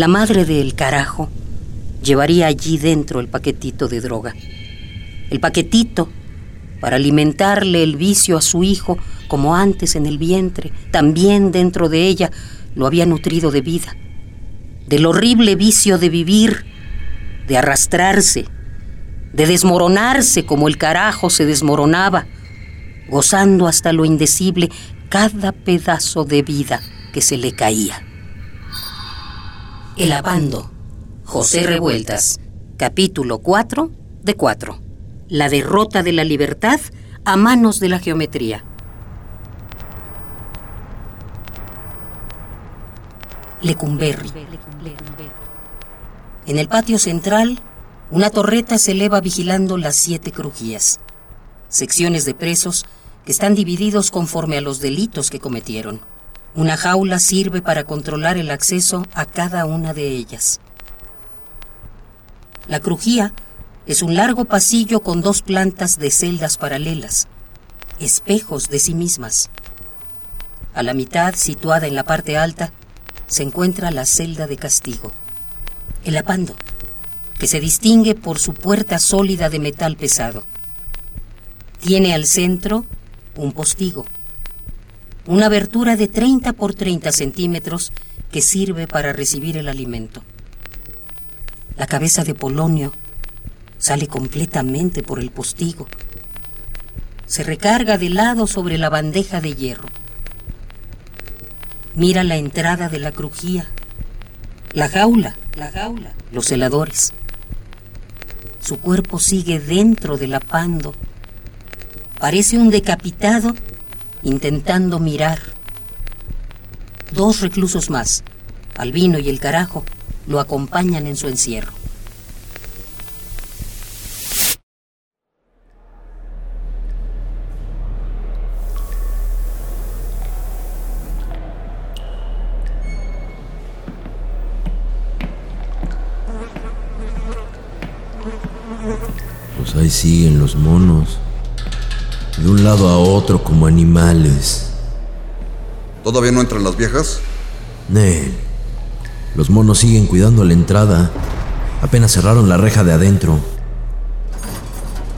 la madre del carajo llevaría allí dentro el paquetito de droga. El paquetito para alimentarle el vicio a su hijo como antes en el vientre, también dentro de ella lo había nutrido de vida, del horrible vicio de vivir, de arrastrarse, de desmoronarse como el carajo se desmoronaba, gozando hasta lo indecible cada pedazo de vida que se le caía. El abando. José Revueltas. Capítulo 4 de 4. La derrota de la libertad a manos de la geometría. Lecumberri. En el patio central, una torreta se eleva vigilando las siete crujías, secciones de presos que están divididos conforme a los delitos que cometieron. Una jaula sirve para controlar el acceso a cada una de ellas. La crujía es un largo pasillo con dos plantas de celdas paralelas, espejos de sí mismas. A la mitad, situada en la parte alta, se encuentra la celda de castigo, el apando que se distingue por su puerta sólida de metal pesado. Tiene al centro un postigo, una abertura de 30 por 30 centímetros que sirve para recibir el alimento. La cabeza de Polonio sale completamente por el postigo. Se recarga de lado sobre la bandeja de hierro. Mira la entrada de la crujía, la jaula, la jaula, los heladores. Su cuerpo sigue dentro del apando. Parece un decapitado intentando mirar. Dos reclusos más, Albino y el carajo, lo acompañan en su encierro. Pues ahí siguen los monos. De un lado a otro como animales. ¿Todavía no entran las viejas? Nel. Los monos siguen cuidando la entrada. Apenas cerraron la reja de adentro.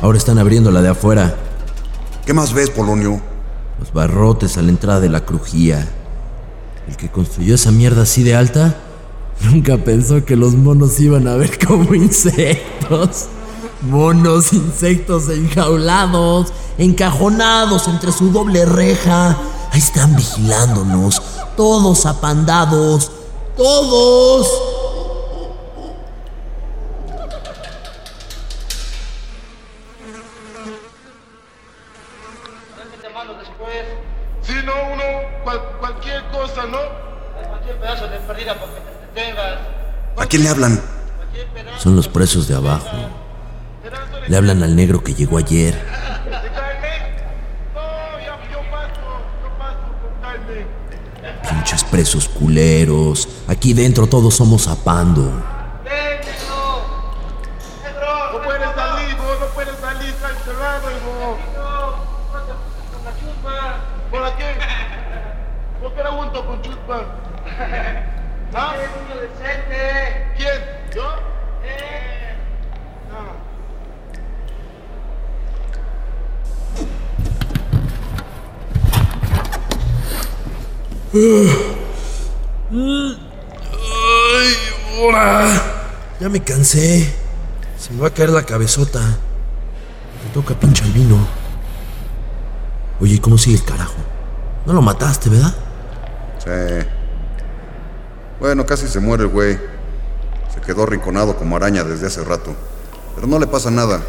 Ahora están abriendo la de afuera. ¿Qué más ves, Polonio? Los barrotes a la entrada de la crujía. El que construyó esa mierda así de alta nunca pensó que los monos iban a ver como insectos. Monos, insectos enjaulados, encajonados entre su doble reja. Ahí están vigilándonos, todos apandados, todos. Si no, uno, cual- cualquier cosa, ¿no? Cualquier pedazo de perdida porque te detengas. ¿A quién le hablan? Son los presos de abajo. Le hablan al negro que llegó ayer. de. No, yo paso, yo paso con carne. Pinches presos culeros. Aquí dentro todos somos apando. ¡Déjenlo! ¡Negro! No puedes salir, vos, no puedes salir, está encerrado, hijo. con la chuspa. ¿Por qué? ¿Por qué la junto con chuspa? ¿Ah? niño decente! ¿Quién? ¿Yo? ¡Eh! No. ¡Ay, ahora! Ya me cansé. Se me va a caer la cabezota. Me toca pinche al vino. Oye, ¿y cómo sigue el carajo? No lo mataste, ¿verdad? Sí. Bueno, casi se muere el güey. Se quedó rinconado como araña desde hace rato. Pero no le pasa nada.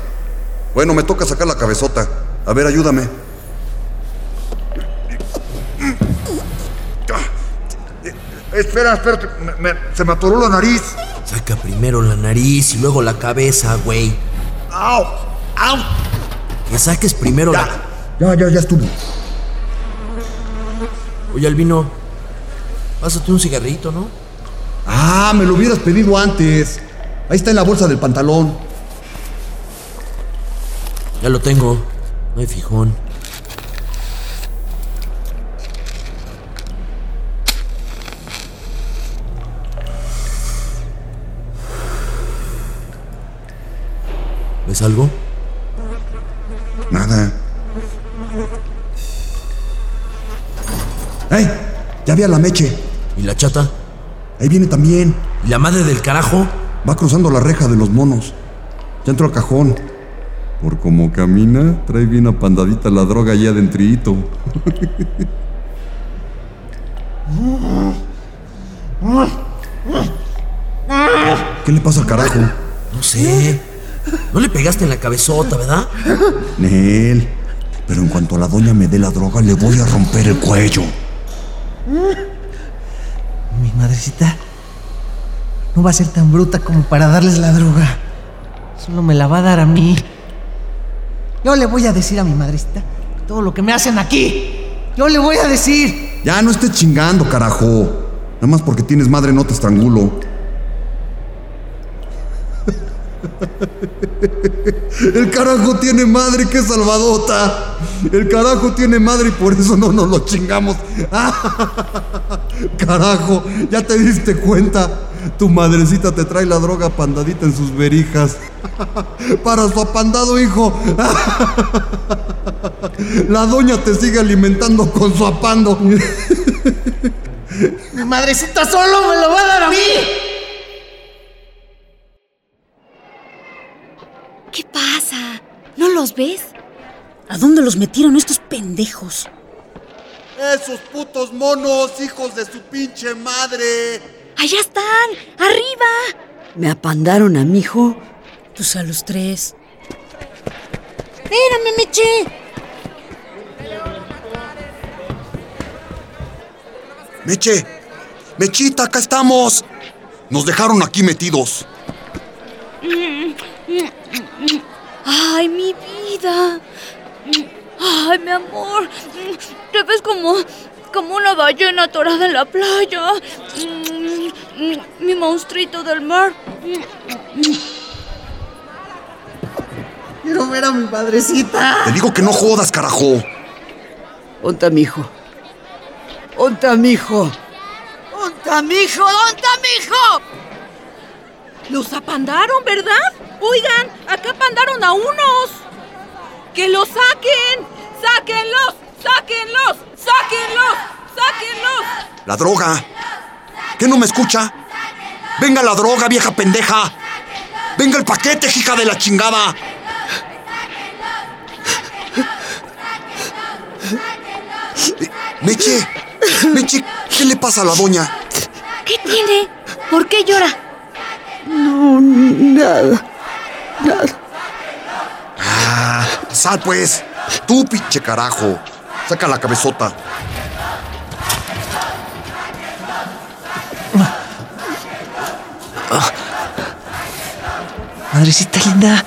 Bueno, me toca sacar la cabezota. A ver, ayúdame. Espera, espera, me- me- se me atoró la nariz. Saca primero la nariz y luego la cabeza, güey. ¡Au! ¡Au! Que saques primero la. Ya, ya, ya estuvo. Oye, Albino, pásate un cigarrito, ¿no? Ah, me lo hubieras pedido antes. Ahí está en la bolsa del pantalón. Ya lo tengo. No hay fijón. Algo? Nada. ¡Ey! Ya vi a la meche. ¿Y la chata? Ahí viene también. ¿Y la madre del carajo? Va cruzando la reja de los monos. Ya entró al cajón. Por como camina, trae bien apandadita la droga allá adentrito. ¿Qué le pasa al carajo? No sé. No le pegaste en la cabezota, ¿verdad? Nel. Pero en cuanto la doña me dé la droga, le voy a romper el cuello. Mi madrecita no va a ser tan bruta como para darles la droga. Solo me la va a dar a mí. Yo le voy a decir a mi madrecita todo lo que me hacen aquí. Yo le voy a decir. Ya no estés chingando, carajo. Nada más porque tienes madre no te estrangulo. El carajo tiene madre, qué salvadota. El carajo tiene madre y por eso no nos lo chingamos. Carajo, ya te diste cuenta. Tu madrecita te trae la droga pandadita en sus verijas. Para su apandado hijo. La doña te sigue alimentando con su apando. Mi madrecita solo me lo va a dar a mí. Los ves? ¿A dónde los metieron estos pendejos? Esos putos monos, hijos de su pinche madre. ¡Allá están! ¡Arriba! ¿Me apandaron a mi hijo? Pues a los tres. ¡Espérame, Meche! Meche, Mechita, acá estamos. Nos dejaron aquí metidos. ¡Ay, mi vida! ¡Ay, mi amor! Te ves como. como una ballena atorada en la playa. Mi monstruito del mar. Quiero ver a mi madrecita. Te digo que no jodas, carajo. ¿Onta mi hijo? ¿Onta mi hijo? ¿Dónde mi hijo? ¿Dónde mi hijo? Los apandaron, ¿verdad? Oigan, acá apandaron a unos. ¡Que los saquen! ¡Sáquenlos! ¡Sáquenlos! ¡Sáquenlos! ¡Sáquenlos! La droga. ¿Qué no me escucha? Venga la droga, vieja pendeja. Venga el paquete, hija de la chingada. Meche, Meche, ¿qué le pasa a la doña? ¿Qué tiene? ¿Por qué llora? No, nada. Nada. Ah, sal pues. Tú, pinche carajo. Saca la cabezota. Madrecita linda.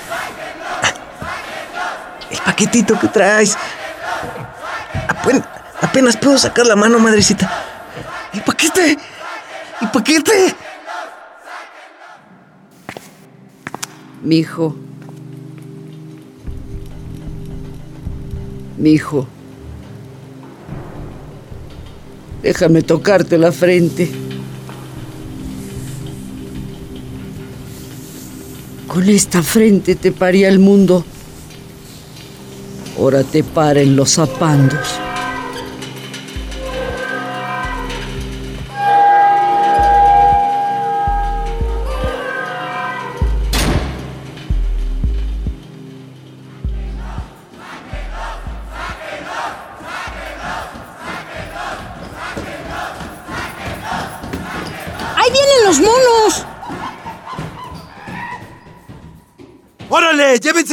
El paquetito que traes. Apen- apenas puedo sacar la mano, madrecita. El paquete. El paquete. Mi Mi hijo. Déjame tocarte la frente. Con esta frente te paría el mundo. Ahora te paren los zapandos.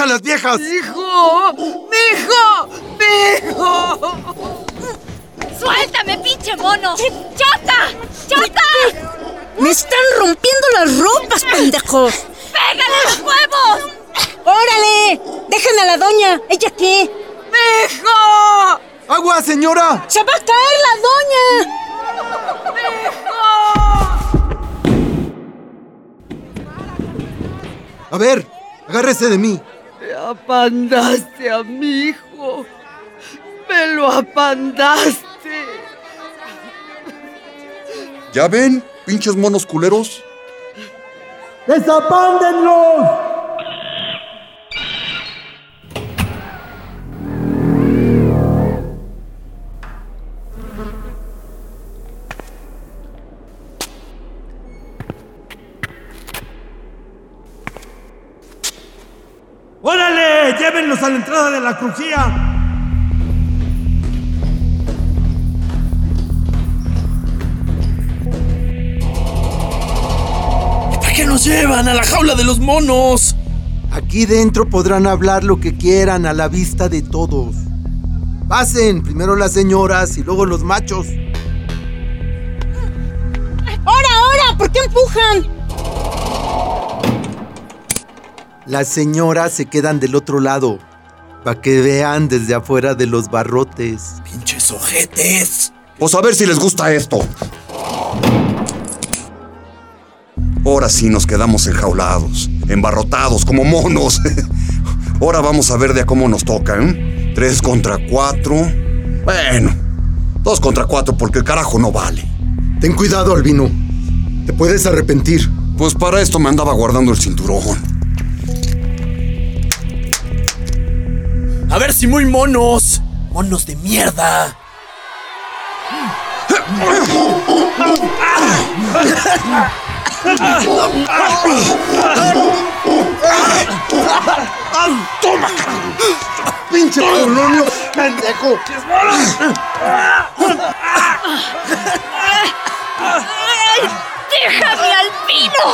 A las viejas! ¡Hijo! ¡Mi hijo! ¡Mi hijo! ¡Suéltame, pinche mono! ¡Chata! ¡Chata! ¡Me están rompiendo las ropas, pendejos! ¡Pégale los huevos! ¡Órale! ¡Dejen a la doña! ¿Ella qué? ¡Mi hijo! ¡Agua, señora! ¡Se va a caer la doña! A ver, agárrese de mí. Me apandaste a mi hijo. Me lo apandaste. ¿Ya ven, pinches monos culeros? ¡Desapándenlos! Llévenlos a la entrada de la crujía! ¿Para qué nos llevan a la jaula de los monos? Aquí dentro podrán hablar lo que quieran a la vista de todos. Pasen, primero las señoras y luego los machos. ¡Hora, hora! ¿Por qué empujan? Las señoras se quedan del otro lado, para que vean desde afuera de los barrotes. ¡Pinches ojetes! Pues a ver si les gusta esto. Ahora sí nos quedamos enjaulados, embarrotados como monos. Ahora vamos a ver de a cómo nos toca, ¿eh? Tres contra cuatro. Bueno, dos contra cuatro porque el carajo no vale. Ten cuidado, Albino. Te puedes arrepentir. Pues para esto me andaba guardando el cinturón. A ver si muy monos. Monos de mierda. ¡Pinche Polonio, pendejo! ¡Déjame al vino!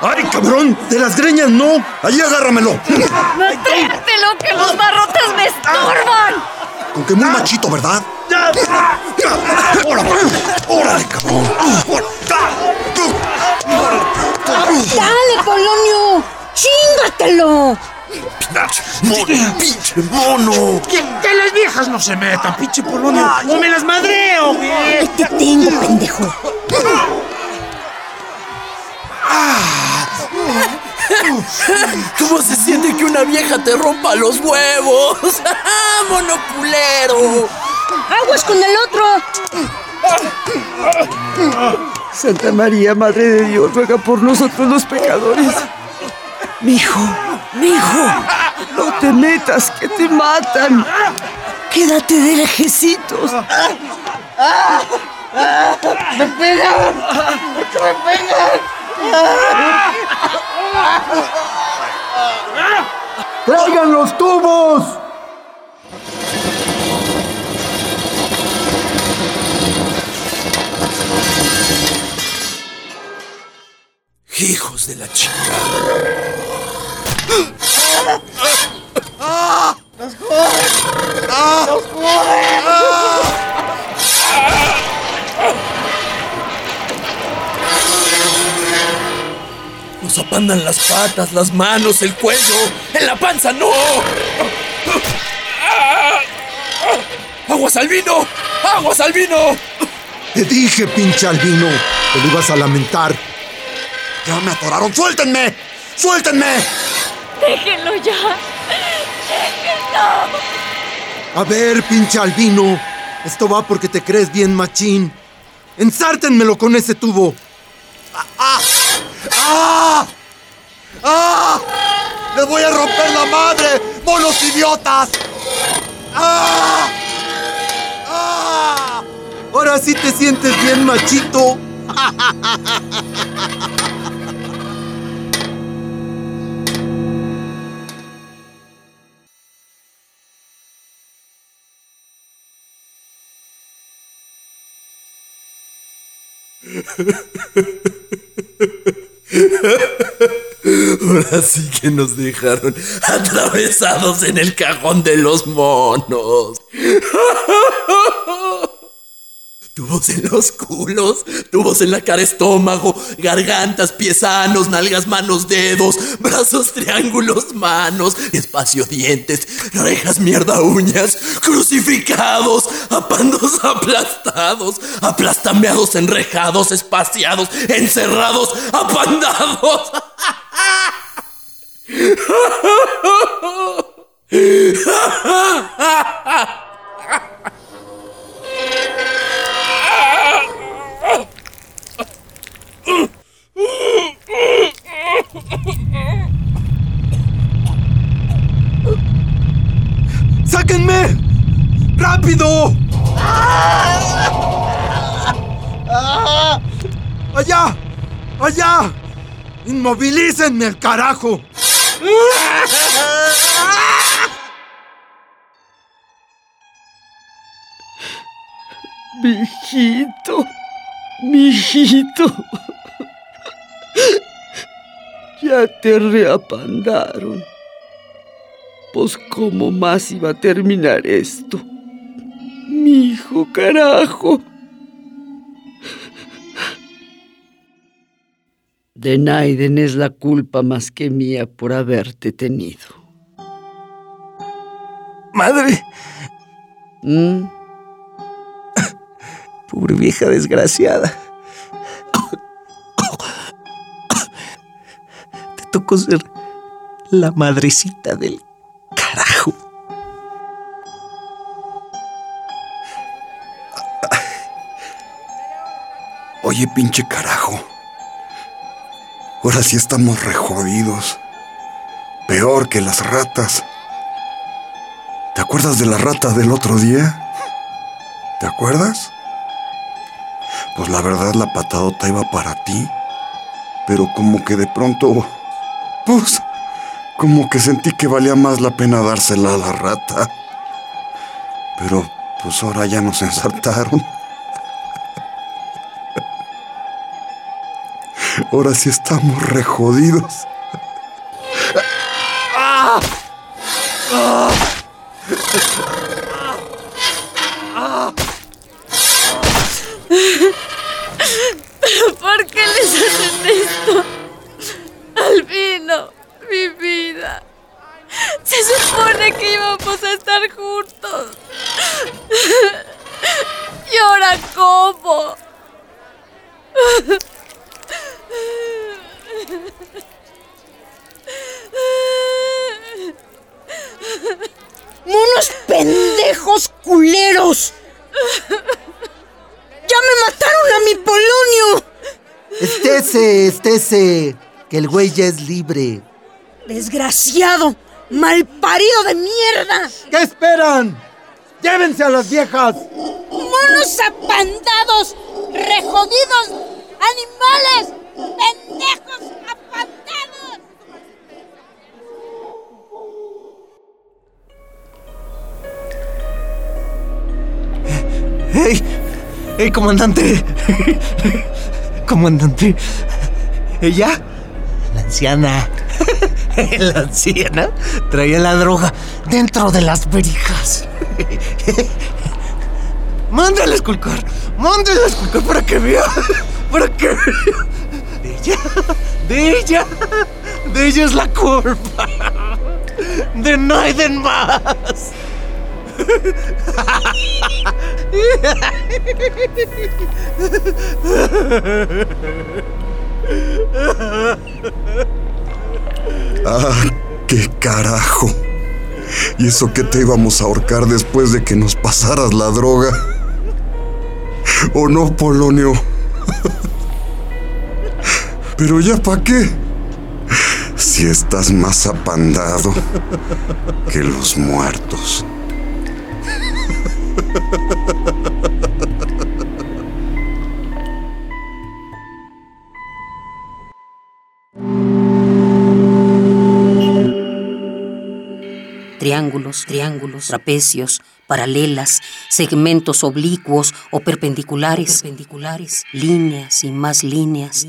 ¡Ay, cabrón! ¡De las greñas no! ¡Allí agárramelo! Que muy machito, ¿verdad? ¡Órale! ¡Órale, cabrón! ¡Dale, Polonio! ¡Chingatelo! ¡Mono! ¡Pinche mono! Que, que las viejas no se metan, pinche Polonio. ¡O me las madreo, güey! Te tengo, pendejo. ¿Cómo se siente que una vieja te rompa los huevos? ¡Ah, monoculero! ¡Aguas con el otro! Santa María, Madre de Dios, ruega por nosotros los pecadores. Mijo, mijo, no te metas, que te matan. Quédate de lejecitos. ¡Me pegan! ¡Me pegan! ¡Traigan los tubos! Hijos de la chica. Nos apandan las patas, las manos, el cuello. ¡En la panza, no! ¡Aguas al vino! ¡Aguas al vino! Te dije, pinche albino, que lo ibas a lamentar. ¡Ya me atoraron! ¡Suéltenme! ¡Suéltenme! ¡Déjenlo ya! ¡Déjenlo! A ver, pinche albino, esto va porque te crees bien machín. Ensártenmelo con ese tubo. ¡Ah! ¡Ah! ¡Les voy a romper la madre! ¡Monos idiotas! ¡Ah! ¡Ah! Ahora sí te sientes bien machito. Ahora sí que nos dejaron atravesados en el cajón de los monos. Tubos en los culos, tubos en la cara, estómago, gargantas, pies sanos, nalgas, manos, dedos, brazos, triángulos, manos, espacio, dientes, rejas, mierda, uñas, crucificados, apandos aplastados, aplastameados, enrejados, espaciados, encerrados, apandados. ¡Sáquenme! ¡Rápido! ¡Allá! ¡Allá! ¡Inmovilícenme el carajo! Mijito, mijito. Ya te reapandaron. Pues cómo más iba a terminar esto. Mi hijo, carajo. De Naiden es la culpa más que mía por haberte tenido. Madre, ¿Mm? pobre vieja desgraciada. Te tocó ser la madrecita del carajo. Oye, pinche carajo. Ahora sí estamos re jodidos. Peor que las ratas. ¿Te acuerdas de la rata del otro día? ¿Te acuerdas? Pues la verdad la patadota iba para ti. Pero como que de pronto... Pues... Como que sentí que valía más la pena dársela a la rata. Pero pues ahora ya nos ensartaron. Ahora sí estamos re jodidos. ¿Pero Estése, que el güey ya es libre. ¡Desgraciado! ¡Malparido de mierda! ¿Qué esperan? ¡Llévense a las viejas! ¡Monos apandados! ¡Rejodidos! ¡Animales! ¡Pendejos apandados! ¡Ey! ¡Ey, comandante! comandante. ¿Ella? La anciana. la anciana traía la droga dentro de las verijas. Mándale a esculcar. Mándale a esculcar para que vea. Para que vea. De ella. De ella. De ella es la culpa. De Naiden más. Ah, qué carajo. ¿Y eso que te íbamos a ahorcar después de que nos pasaras la droga? ¿O no, Polonio? Pero ya para qué? Si estás más apandado que los muertos. Triángulos, triángulos, trapecios, paralelas, segmentos oblicuos o perpendiculares, perpendiculares, líneas y más líneas,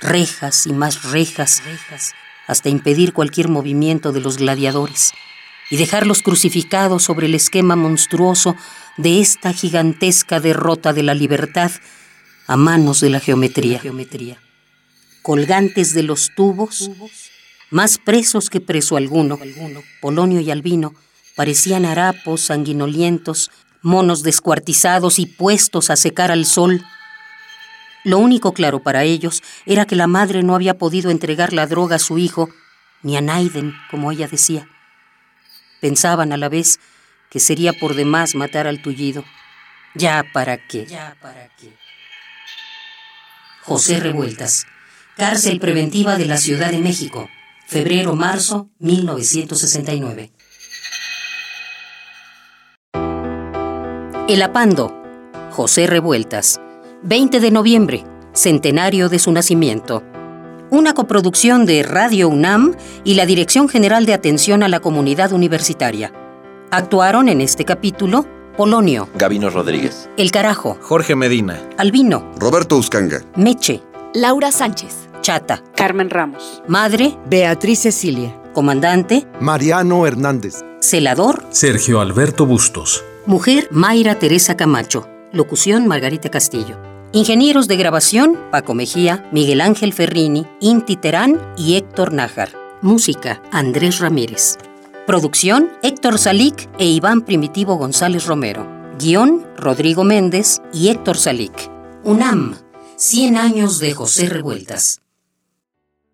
rejas y más rejas, hasta impedir cualquier movimiento de los gladiadores y dejarlos crucificados sobre el esquema monstruoso de esta gigantesca derrota de la libertad a manos de la geometría. Colgantes de los tubos, más presos que preso alguno, Polonio y Albino parecían harapos sanguinolientos, monos descuartizados y puestos a secar al sol. Lo único claro para ellos era que la madre no había podido entregar la droga a su hijo, ni a Naiden, como ella decía. Pensaban a la vez que sería por demás matar al tullido. Ya para qué. Ya para qué. José Revueltas, cárcel preventiva de la Ciudad de México, febrero-marzo 1969. El Apando, José Revueltas, 20 de noviembre, centenario de su nacimiento. Una coproducción de Radio UNAM y la Dirección General de Atención a la Comunidad Universitaria. Actuaron en este capítulo Polonio, Gabino Rodríguez. El Carajo, Jorge Medina. Albino, Roberto Uscanga. Meche, Laura Sánchez. Chata, Carmen Ramos. Madre, Beatriz Cecilia. Comandante, Mariano Hernández. Celador, Sergio Alberto Bustos. Mujer, Mayra Teresa Camacho. Locución, Margarita Castillo. Ingenieros de grabación, Paco Mejía, Miguel Ángel Ferrini, Inti Terán y Héctor Nájar. Música, Andrés Ramírez. Producción, Héctor Salic e Iván Primitivo González Romero. Guión, Rodrigo Méndez y Héctor Salic. UNAM, 100 años de José Revueltas.